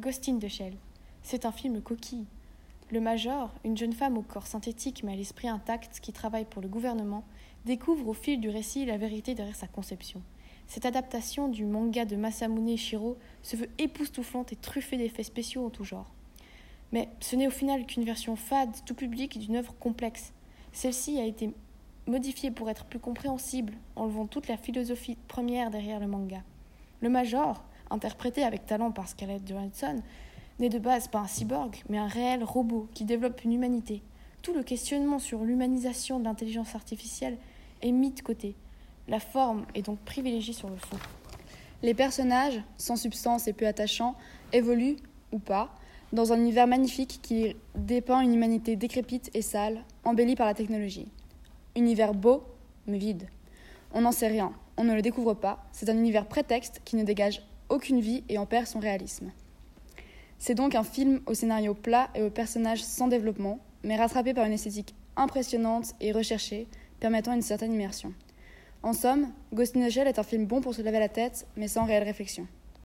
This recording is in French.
Ghostin de Shell. C'est un film coquille. Le Major, une jeune femme au corps synthétique mais à l'esprit intact qui travaille pour le gouvernement, découvre au fil du récit la vérité derrière sa conception. Cette adaptation du manga de Masamune Shiro se veut époustouflante et truffée d'effets spéciaux en tout genre. Mais ce n'est au final qu'une version fade, tout public d'une œuvre complexe. Celle-ci a été modifiée pour être plus compréhensible, enlevant toute la philosophie première derrière le manga. Le Major, interprété avec talent par Scarlett Johansson, n'est de base pas un cyborg, mais un réel robot qui développe une humanité. Tout le questionnement sur l'humanisation de l'intelligence artificielle est mis de côté. La forme est donc privilégiée sur le fond. Les personnages, sans substance et peu attachants, évoluent, ou pas, dans un univers magnifique qui dépeint une humanité décrépite et sale, embellie par la technologie. Univers beau, mais vide. On n'en sait rien, on ne le découvre pas, c'est un univers prétexte qui ne dégage aucune vie et en perd son réalisme. C'est donc un film au scénario plat et aux personnages sans développement, mais rattrapé par une esthétique impressionnante et recherchée, permettant une certaine immersion. En somme, Ghost in the Shell est un film bon pour se laver la tête, mais sans réelle réflexion.